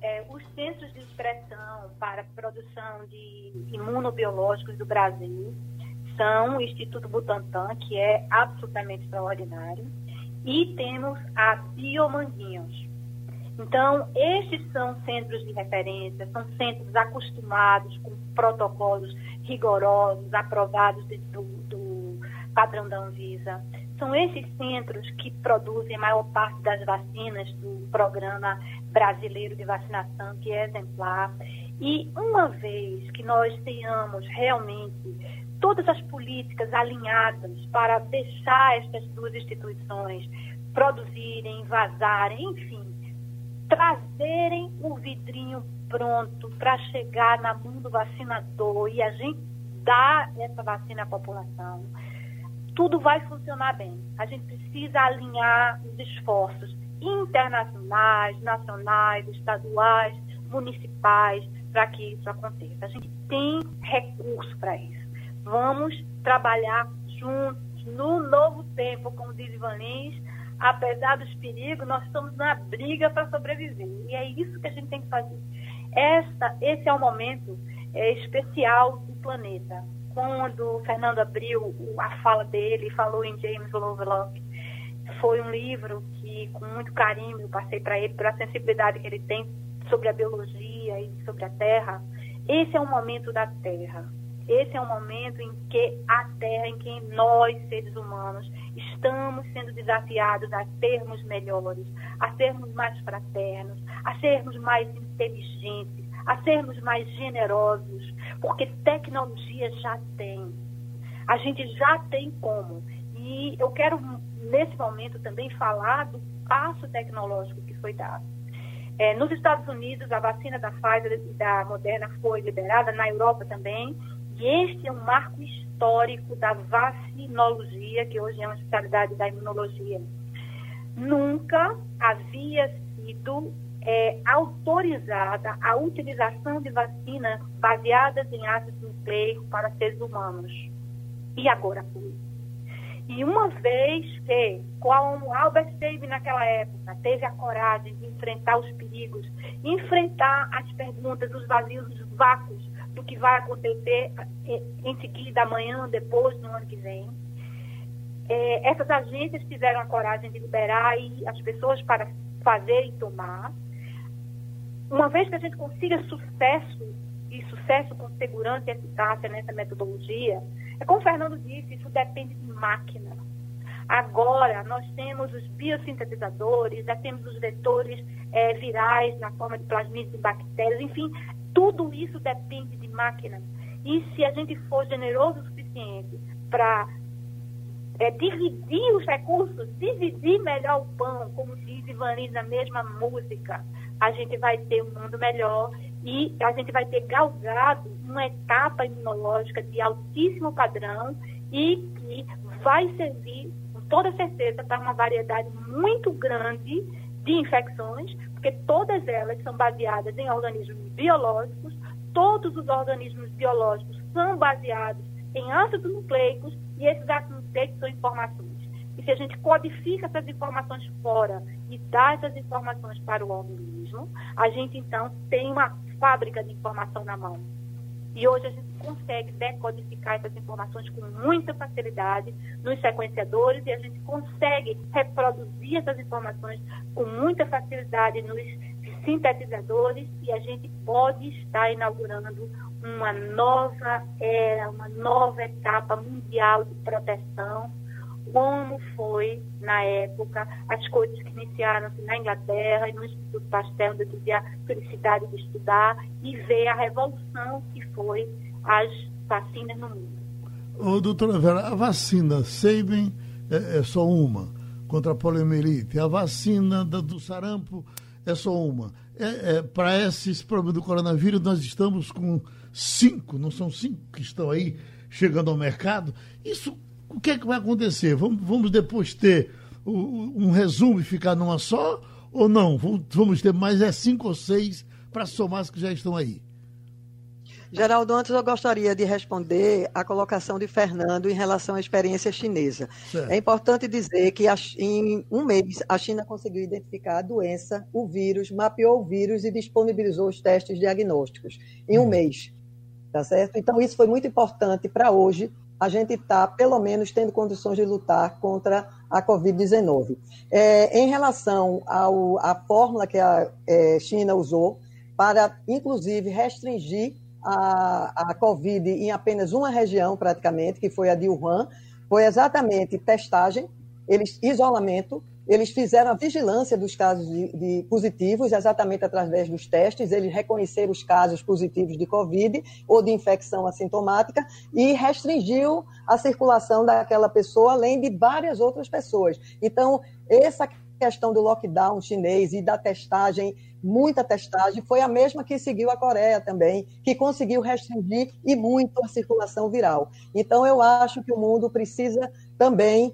É, os centros de expressão para produção de imunobiológicos do Brasil são o Instituto Butantan, que é absolutamente extraordinário, e temos a Biomanguinhos. Então, estes são centros de referência, são centros acostumados com protocolos rigorosos, aprovados do, do padrão da Anvisa. São esses centros que produzem a maior parte das vacinas do programa brasileiro de vacinação, que é exemplar. E uma vez que nós tenhamos realmente todas as políticas alinhadas para deixar estas duas instituições produzirem, vazarem, enfim, trazerem o vidrinho pronto para chegar na mão do vacinador e a gente dar essa vacina à população tudo vai funcionar bem. A gente precisa alinhar os esforços internacionais, nacionais, estaduais, municipais, para que isso aconteça. A gente tem recurso para isso. Vamos trabalhar juntos no novo tempo, como diz Ivan Lins. Apesar dos perigos, nós estamos na briga para sobreviver. E é isso que a gente tem que fazer. Essa, esse é o momento é, especial do planeta quando o Fernando abriu a fala dele, falou em James Lovelock, foi um livro que, com muito carinho, eu passei para ele, pela sensibilidade que ele tem sobre a biologia e sobre a Terra. Esse é o momento da Terra. Esse é o momento em que a Terra, em que nós, seres humanos, estamos sendo desafiados a sermos melhores, a sermos mais fraternos, a sermos mais inteligentes, a sermos mais generosos, porque tecnologia já tem. A gente já tem como. E eu quero, nesse momento, também falar do passo tecnológico que foi dado. É, nos Estados Unidos, a vacina da Pfizer e da Moderna foi liberada, na Europa também, e este é um marco histórico da vacinologia, que hoje é uma especialidade da imunologia. Nunca havia sido é, autorizada a utilização de vacinas baseadas em ácido nucleico para seres humanos. E agora foi. E uma vez que, como Albert Einstein naquela época teve a coragem de enfrentar os perigos, enfrentar as perguntas, os vazios, os vácuos do que vai acontecer é, em seguida, amanhã, depois, no ano que vem, é, essas agências tiveram a coragem de liberar as pessoas para fazer e tomar, uma vez que a gente consiga sucesso, e sucesso com segurança e eficácia nessa metodologia, é como o Fernando disse, isso depende de máquina. Agora, nós temos os biosintetizadores, já temos os vetores é, virais na forma de plasmídeos e bactérias, enfim, tudo isso depende de máquina. E se a gente for generoso o suficiente para é, dividir os recursos, dividir melhor o pão, como diz Ivan na mesma música, a gente vai ter um mundo melhor e a gente vai ter galgado uma etapa imunológica de altíssimo padrão e que vai servir, com toda certeza, para uma variedade muito grande de infecções, porque todas elas são baseadas em organismos biológicos, todos os organismos biológicos são baseados em ácidos nucleicos e esses ácidos nucleicos são informações. Se a gente codifica essas informações fora e dá essas informações para o organismo, a gente então tem uma fábrica de informação na mão. E hoje a gente consegue decodificar essas informações com muita facilidade nos sequenciadores e a gente consegue reproduzir essas informações com muita facilidade nos sintetizadores e a gente pode estar inaugurando uma nova era, uma nova etapa mundial de proteção como foi, na época, as coisas que iniciaram-se na Inglaterra e no Instituto Pasteur, eu tive a felicidade de estudar e ver a revolução que foi as vacinas no mundo. Ô, doutora Vera, a vacina Sabin é, é só uma. contra a poliomielite. A vacina da, do sarampo é só uma. É, é, Para esses problemas do coronavírus, nós estamos com cinco, não são cinco que estão aí chegando ao mercado. Isso, o que é que vai acontecer? Vamos, vamos depois ter um resumo e ficar numa só? Ou não? Vamos ter mais é cinco ou seis para somar as que já estão aí? Geraldo, antes eu gostaria de responder a colocação de Fernando em relação à experiência chinesa. Certo. É importante dizer que em um mês a China conseguiu identificar a doença, o vírus, mapeou o vírus e disponibilizou os testes diagnósticos em um hum. mês. Tá certo? Então, isso foi muito importante para hoje a gente está, pelo menos, tendo condições de lutar contra a Covid-19. É, em relação à fórmula que a é, China usou para, inclusive, restringir a, a Covid em apenas uma região, praticamente, que foi a de Wuhan, foi exatamente testagem, eles, isolamento, eles fizeram a vigilância dos casos de, de, positivos, exatamente através dos testes, eles reconheceram os casos positivos de Covid ou de infecção assintomática e restringiu a circulação daquela pessoa, além de várias outras pessoas. Então, essa questão do lockdown chinês e da testagem, muita testagem, foi a mesma que seguiu a Coreia também, que conseguiu restringir e muito a circulação viral. Então, eu acho que o mundo precisa também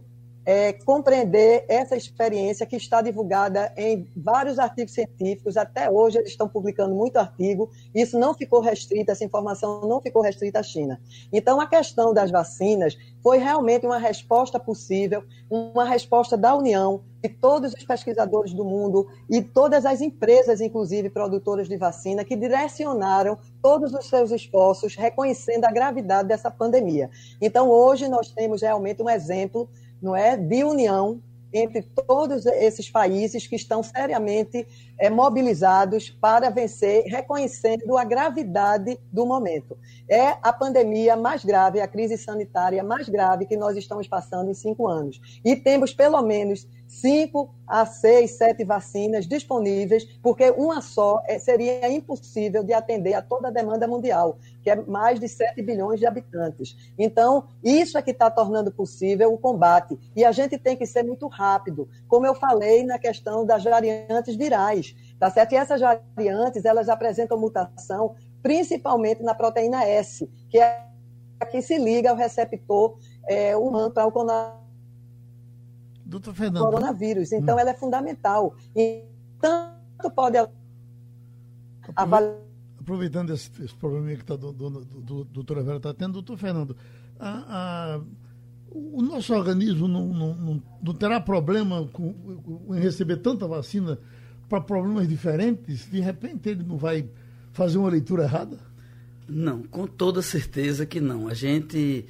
é, compreender essa experiência que está divulgada em vários artigos científicos. Até hoje eles estão publicando muito artigo. Isso não ficou restrito, essa informação não ficou restrita à China. Então, a questão das vacinas foi realmente uma resposta possível, uma resposta da União, de todos os pesquisadores do mundo e todas as empresas, inclusive produtoras de vacina, que direcionaram todos os seus esforços reconhecendo a gravidade dessa pandemia. Então, hoje nós temos realmente um exemplo não é, de união entre todos esses países que estão seriamente é, mobilizados para vencer, reconhecendo a gravidade do momento. É a pandemia mais grave, a crise sanitária mais grave que nós estamos passando em cinco anos. E temos, pelo menos, cinco a seis, sete vacinas disponíveis, porque uma só é, seria impossível de atender a toda a demanda mundial, que é mais de 7 bilhões de habitantes. Então, isso é que está tornando possível o combate. E a gente tem que ser muito rápido, como eu falei na questão das variantes virais. Tá certo? E essas variantes, elas apresentam mutação principalmente na proteína S, que é a que se liga ao receptor é, humano para o Doutor Fernando. coronavírus. Então, hum. ela é fundamental. E tanto pode avaliar. Aproveitando esse, esse problema que tá do, do, do, doutora Vera está tendo, doutor Fernando, a, a, o nosso organismo não, não, não, não terá problema com, com, em receber tanta vacina para problemas diferentes? De repente ele não vai fazer uma leitura errada? Não, com toda certeza que não. A gente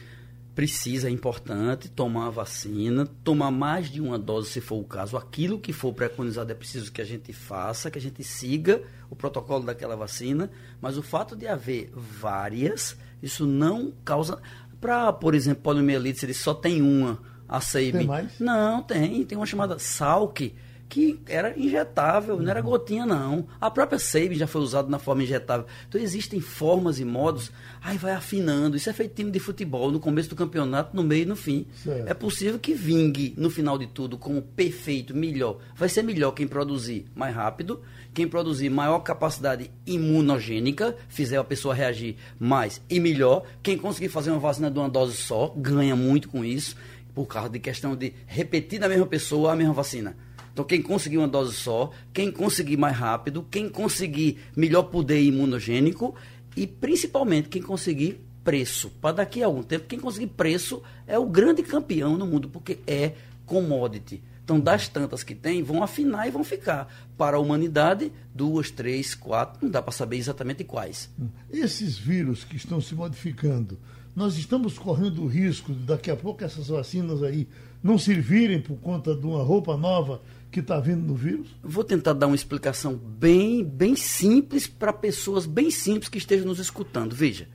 precisa, é importante, tomar a vacina, tomar mais de uma dose se for o caso. Aquilo que for preconizado é preciso que a gente faça, que a gente siga o protocolo daquela vacina, mas o fato de haver várias, isso não causa. Para, por exemplo, poliomielite, ele só tem uma, a SEIB. Tem mais? Não, tem. Tem uma chamada SALC que era injetável, não era gotinha não. A própria Sabin já foi usada na forma injetável. Então existem formas e modos, aí vai afinando. Isso é feito time de futebol, no começo do campeonato, no meio e no fim. Certo. É possível que vingue no final de tudo como perfeito, melhor. Vai ser melhor quem produzir mais rápido, quem produzir maior capacidade imunogênica, fizer a pessoa reagir mais e melhor. Quem conseguir fazer uma vacina de uma dose só, ganha muito com isso, por causa de questão de repetir na mesma pessoa a mesma vacina. Então, quem conseguir uma dose só, quem conseguir mais rápido, quem conseguir melhor poder imunogênico e principalmente quem conseguir preço. Para daqui a algum tempo, quem conseguir preço é o grande campeão no mundo, porque é commodity. Então, das tantas que tem, vão afinar e vão ficar. Para a humanidade, duas, três, quatro, não dá para saber exatamente quais. Esses vírus que estão se modificando, nós estamos correndo o risco, daqui a pouco, essas vacinas aí não servirem por conta de uma roupa nova que está vindo no vírus? Vou tentar dar uma explicação bem, bem simples para pessoas bem simples que estejam nos escutando. Veja,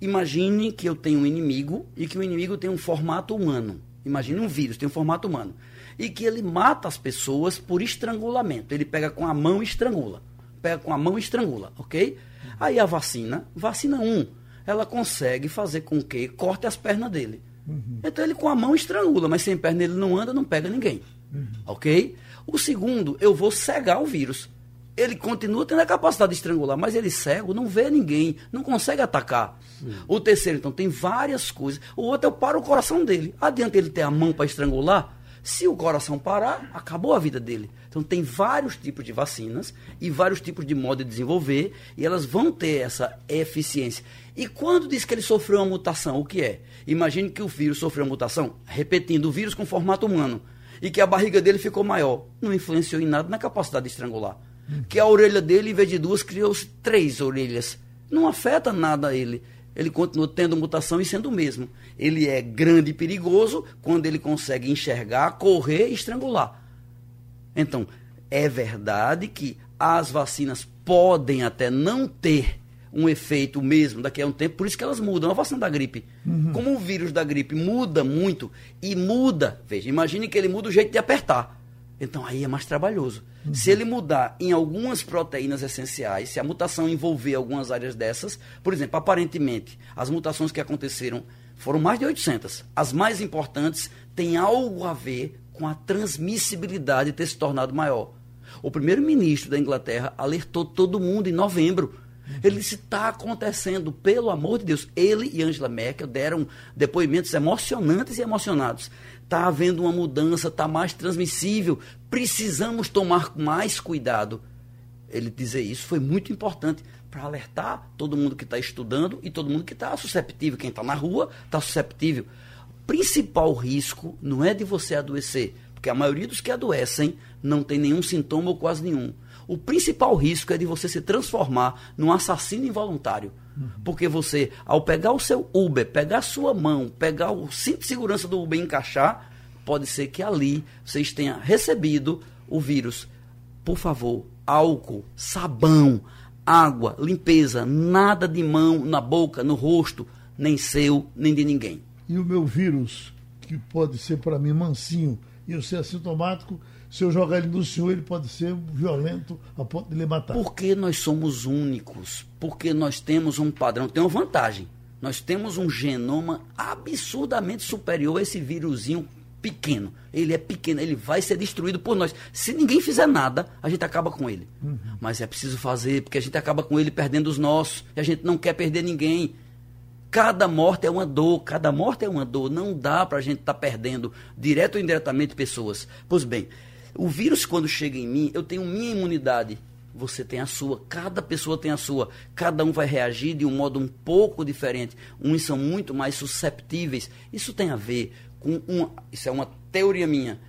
imagine que eu tenho um inimigo e que o inimigo tem um formato humano. Imagine um vírus, tem um formato humano. E que ele mata as pessoas por estrangulamento. Ele pega com a mão e estrangula. Pega com a mão e estrangula, ok? Aí a vacina, vacina 1, ela consegue fazer com que corte as pernas dele. Uhum. Então ele com a mão estrangula, mas sem perna ele não anda, não pega ninguém. Uhum. Ok? O segundo, eu vou cegar o vírus. Ele continua tendo a capacidade de estrangular, mas ele cego, não vê ninguém, não consegue atacar. O terceiro, então, tem várias coisas. O outro, eu paro o coração dele. Adianta ele ter a mão para estrangular? Se o coração parar, acabou a vida dele. Então tem vários tipos de vacinas e vários tipos de modo de desenvolver e elas vão ter essa eficiência. E quando diz que ele sofreu uma mutação, o que é? Imagine que o vírus sofreu uma mutação, repetindo, o vírus com formato humano, e que a barriga dele ficou maior. Não influenciou em nada na capacidade de estrangular. Que a orelha dele, em vez de duas, criou três orelhas. Não afeta nada a ele ele continua tendo mutação e sendo o mesmo. Ele é grande e perigoso quando ele consegue enxergar, correr e estrangular. Então, é verdade que as vacinas podem até não ter um efeito mesmo daqui a um tempo, por isso que elas mudam. A vacina da gripe, uhum. como o vírus da gripe muda muito e muda, veja, imagine que ele muda o jeito de apertar. Então aí é mais trabalhoso. Uhum. Se ele mudar em algumas proteínas essenciais, se a mutação envolver algumas áreas dessas, por exemplo, aparentemente, as mutações que aconteceram foram mais de 800. As mais importantes têm algo a ver com a transmissibilidade ter se tornado maior. O primeiro-ministro da Inglaterra alertou todo mundo em novembro. Ele disse: está acontecendo, pelo amor de Deus. Ele e Angela Merkel deram depoimentos emocionantes e emocionados. Está havendo uma mudança, está mais transmissível. Precisamos tomar mais cuidado. Ele dizer isso foi muito importante para alertar todo mundo que está estudando e todo mundo que está susceptível. Quem está na rua está susceptível principal risco não é de você adoecer, porque a maioria dos que adoecem não tem nenhum sintoma ou quase nenhum. O principal risco é de você se transformar num assassino involuntário. Uhum. Porque você, ao pegar o seu Uber, pegar a sua mão, pegar o cinto de segurança do Uber e encaixar, pode ser que ali vocês tenham recebido o vírus. Por favor, álcool, sabão, água, limpeza, nada de mão na boca, no rosto, nem seu, nem de ninguém e o meu vírus, que pode ser para mim mansinho e eu ser assintomático, se eu jogar ele no senhor, ele pode ser violento a ponto de lhe matar. Porque nós somos únicos, porque nós temos um padrão, tem uma vantagem. Nós temos um genoma absurdamente superior a esse vírusinho pequeno. Ele é pequeno, ele vai ser destruído por nós. Se ninguém fizer nada, a gente acaba com ele. Uhum. Mas é preciso fazer, porque a gente acaba com ele perdendo os nossos. E a gente não quer perder ninguém. Cada morte é uma dor, cada morte é uma dor. Não dá para a gente estar tá perdendo, direto ou indiretamente, pessoas. Pois bem, o vírus, quando chega em mim, eu tenho minha imunidade. Você tem a sua, cada pessoa tem a sua. Cada um vai reagir de um modo um pouco diferente. Uns são muito mais susceptíveis. Isso tem a ver com uma. Isso é uma teoria minha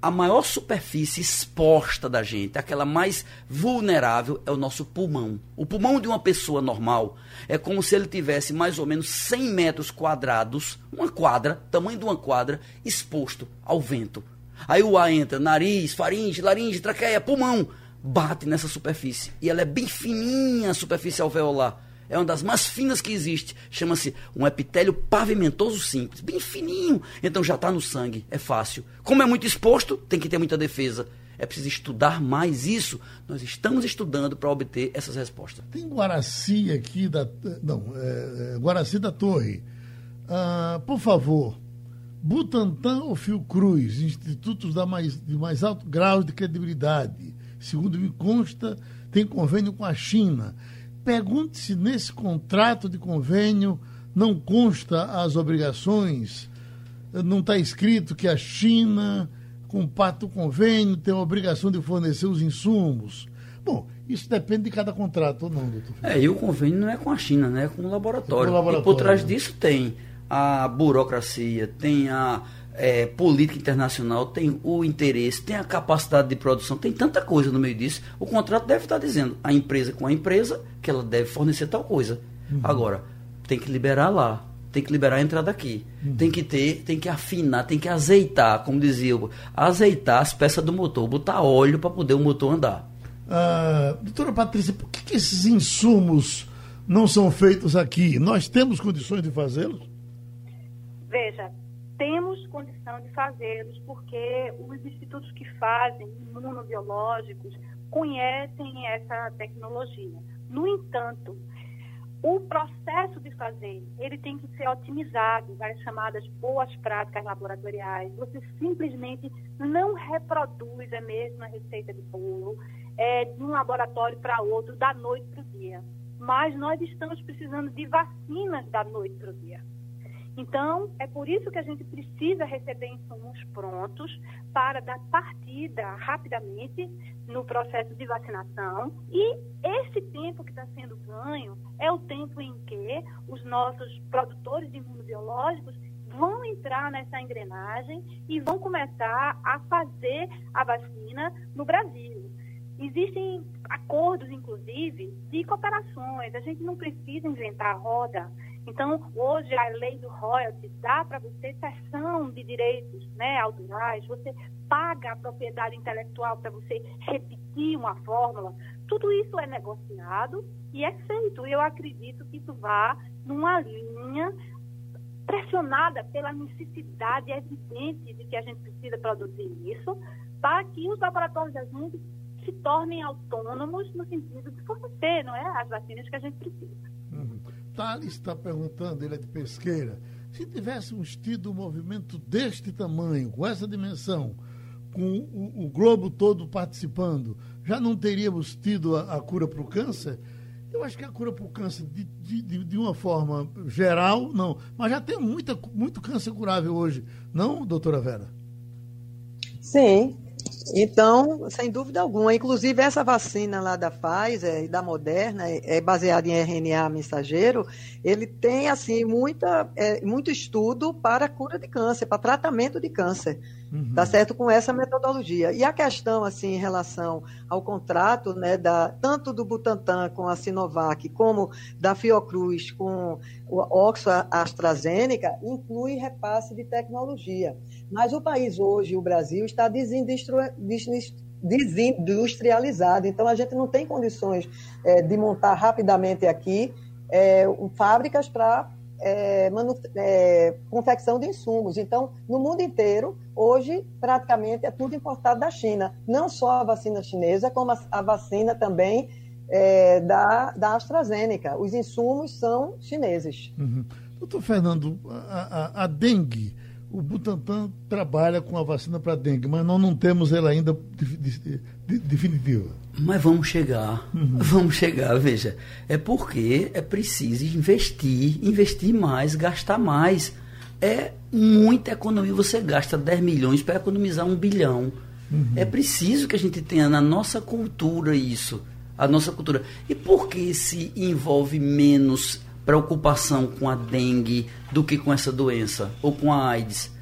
a maior superfície exposta da gente, aquela mais vulnerável, é o nosso pulmão. O pulmão de uma pessoa normal é como se ele tivesse mais ou menos 100 metros quadrados, uma quadra, tamanho de uma quadra, exposto ao vento. Aí o ar entra, nariz, faringe, laringe, traqueia, pulmão, bate nessa superfície. E ela é bem fininha, a superfície alveolar é uma das mais finas que existe. Chama-se um epitélio pavimentoso simples, bem fininho. Então já está no sangue, é fácil. Como é muito exposto, tem que ter muita defesa. É preciso estudar mais isso. Nós estamos estudando para obter essas respostas. Tem Guaraci aqui da. Não, é, é, Guaraci da Torre. Ah, por favor, Butantan ou Fiocruz, institutos da mais, de mais alto grau de credibilidade, segundo me consta, tem convênio com a China Pergunte se nesse contrato de convênio não consta as obrigações, não está escrito que a China, com parte do convênio, tem a obrigação de fornecer os insumos. Bom, isso depende de cada contrato ou não, doutor. É, e o convênio não é com a China, né? É com o laboratório. É com o laboratório e por trás né? disso tem a burocracia, tem a é, política internacional, tem o interesse, tem a capacidade de produção, tem tanta coisa no meio disso. O contrato deve estar dizendo, a empresa com a empresa, que ela deve fornecer tal coisa. Uhum. Agora, tem que liberar lá, tem que liberar a entrada aqui. Uhum. Tem que ter, tem que afinar, tem que azeitar, como dizia eu, azeitar as peças do motor, botar óleo para poder o motor andar. Ah, doutora Patrícia, por que, que esses insumos não são feitos aqui? Nós temos condições de fazê-los? Veja, temos condição de fazê-los, porque os institutos que fazem imunobiológicos conhecem essa tecnologia. No entanto, o processo de fazer, ele tem que ser otimizado, as chamadas boas práticas laboratoriais. Você simplesmente não reproduz a mesma receita de bolo é, de um laboratório para outro, da noite para o dia. Mas nós estamos precisando de vacinas da noite para o dia. Então, é por isso que a gente precisa receber insumos prontos para dar partida rapidamente no processo de vacinação. E esse tempo que está sendo ganho é o tempo em que os nossos produtores de imunobiológicos vão entrar nessa engrenagem e vão começar a fazer a vacina no Brasil. Existem acordos, inclusive, de cooperações. A gente não precisa inventar a roda. Então, hoje a lei do royalties dá para você cessão de direitos né, autorais, você paga a propriedade intelectual para você repetir uma fórmula. Tudo isso é negociado e é feito. Eu acredito que isso vá numa linha pressionada pela necessidade evidente de que a gente precisa produzir isso, para que os laboratórios da gente se tornem autônomos no sentido de fornecer, não é, as vacinas que a gente precisa. Uhum. Thales está perguntando, ele é de pesqueira, se tivéssemos tido um movimento deste tamanho, com essa dimensão, com o, o globo todo participando, já não teríamos tido a, a cura para o câncer? Eu acho que a cura para o câncer, de, de, de, uma forma geral, não. Mas já tem muita, muito câncer curável hoje, não, doutora Vera? Sim, então, sem dúvida alguma. Inclusive, essa vacina lá da Pfizer e da Moderna, é baseada em RNA mensageiro, ele tem, assim, muita, é, muito estudo para cura de câncer, para tratamento de câncer. Uhum. Tá certo? Com essa metodologia. E a questão, assim, em relação ao contrato, né, da, tanto do Butantan com a Sinovac, como da Fiocruz com o Oxford AstraZeneca, inclui repasse de tecnologia. Mas o país hoje, o Brasil, está desindustrializado. Então, a gente não tem condições é, de montar rapidamente aqui é, fábricas para é, é, confecção de insumos. Então, no mundo inteiro, hoje, praticamente é tudo importado da China. Não só a vacina chinesa, como a, a vacina também é, da, da AstraZeneca. Os insumos são chineses. Uhum. Doutor Fernando, a, a, a dengue o Butantan trabalha com a vacina para dengue, mas nós não temos ela ainda definitiva. Mas vamos chegar, uhum. vamos chegar, veja. É porque é preciso investir, investir mais, gastar mais. É muita economia. Você gasta 10 milhões para economizar um bilhão. Uhum. É preciso que a gente tenha na nossa cultura isso. A nossa cultura. E por que se envolve menos preocupação com a dengue do que com essa doença ou com a AIDS.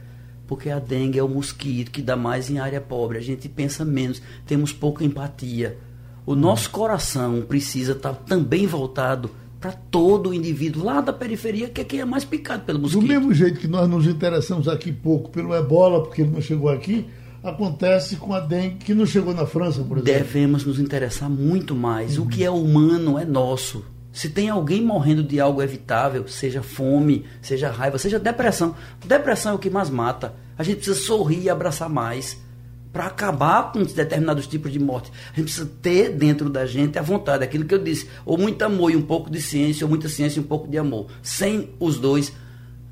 Porque a dengue é o mosquito que dá mais em área pobre. A gente pensa menos, temos pouca empatia. O nosso coração precisa estar também voltado para todo o indivíduo lá da periferia, que é quem é mais picado pelo mosquito. Do mesmo jeito que nós nos interessamos aqui pouco pelo ebola, porque ele não chegou aqui, acontece com a dengue, que não chegou na França, por exemplo. Devemos nos interessar muito mais. Uhum. O que é humano é nosso. Se tem alguém morrendo de algo evitável, seja fome, seja raiva, seja depressão. Depressão é o que mais mata. A gente precisa sorrir e abraçar mais para acabar com determinados tipos de morte. A gente precisa ter dentro da gente a vontade, aquilo que eu disse, ou muito amor e um pouco de ciência, ou muita ciência e um pouco de amor. Sem os dois,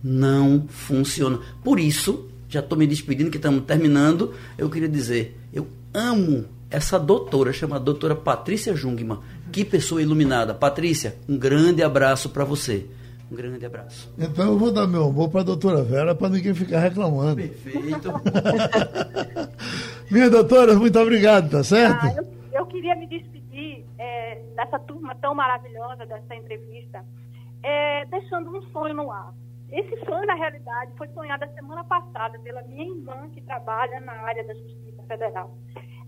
não funciona. Por isso, já estou me despedindo, que estamos terminando. Eu queria dizer, eu amo essa doutora, chama doutora Patrícia Jungmann. Que pessoa iluminada. Patrícia, um grande abraço para você. Um grande abraço. Então eu vou dar meu amor para a doutora Vera para ninguém ficar reclamando. Perfeito. [LAUGHS] Minha doutora, muito obrigado, tá certo? Ah, eu, eu, queria me despedir é, dessa turma tão maravilhosa, dessa entrevista, é, deixando um sonho no ar. Esse sonho, na realidade, foi sonhado a semana passada pela minha irmã, que trabalha na área da Justiça Federal.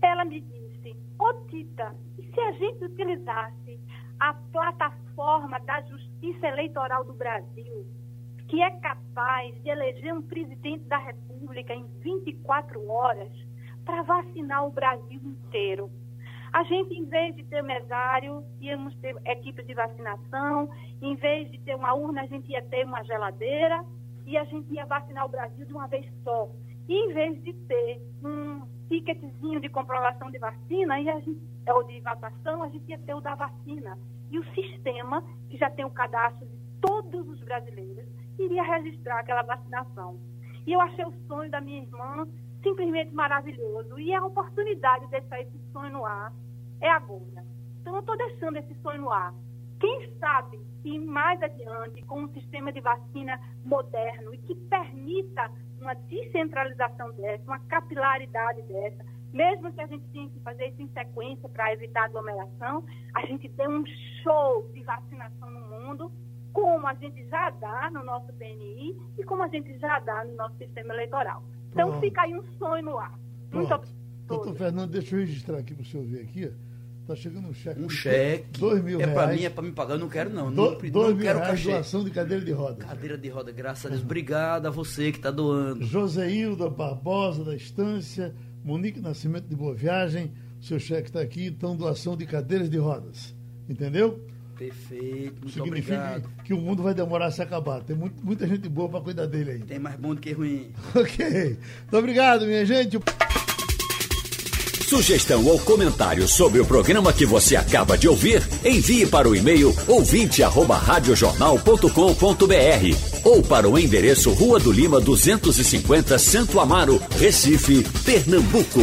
Ela me disse, ô oh, Tita, e se a gente utilizasse a plataforma da Justiça Eleitoral do Brasil, que é capaz de eleger um presidente da República em 24 horas para vacinar o Brasil inteiro? A gente, em vez de ter mesário, íamos ter equipes de vacinação, em vez de ter uma urna, a gente ia ter uma geladeira e a gente ia vacinar o Brasil de uma vez só. E em vez de ter um ticketzinho de comprovação de vacina, e a gente, ou de votação, a gente ia ter o da vacina. e o sistema, que já tem o cadastro de todos os brasileiros, iria registrar aquela vacinação. E eu achei o sonho da minha irmã simplesmente maravilhoso. E a oportunidade de deixar esse sonho no ar é agora. Então, eu estou deixando esse sonho no ar. Quem sabe se mais adiante, com um sistema de vacina moderno e que permita uma descentralização dessa, uma capilaridade dessa, mesmo que a gente tenha que fazer isso em sequência para evitar aglomeração, a gente tem um show de vacinação no mundo, como a gente já dá no nosso PNI e como a gente já dá no nosso sistema eleitoral. Então Pronto. fica aí um sonho no ar. Muito obrigado. Doutor Fernando, deixa eu registrar aqui para o senhor ver aqui. Está chegando um cheque. Um cheque. Dois mil é reais. É para mim, é para me pagar. Eu não quero, não. Do, não, dois não mil quero reais cachê. doação de cadeira de roda. Cadeira de roda, graças a Deus. Obrigado a você que está doando. Joseilda Barbosa, da Estância. Monique Nascimento de Boa Viagem. Seu cheque está aqui. Então, doação de cadeiras de rodas. Entendeu? Perfeito, muito Significa obrigado. que o mundo vai demorar a se acabar. Tem muito, muita gente boa para cuidar dele aí. Tem mais bom do que ruim. [LAUGHS] ok. Muito obrigado, minha gente. Sugestão ou comentário sobre o programa que você acaba de ouvir, envie para o e-mail ouvinte@radiojornal.com.br ou para o endereço Rua do Lima 250, Santo Amaro, Recife, Pernambuco.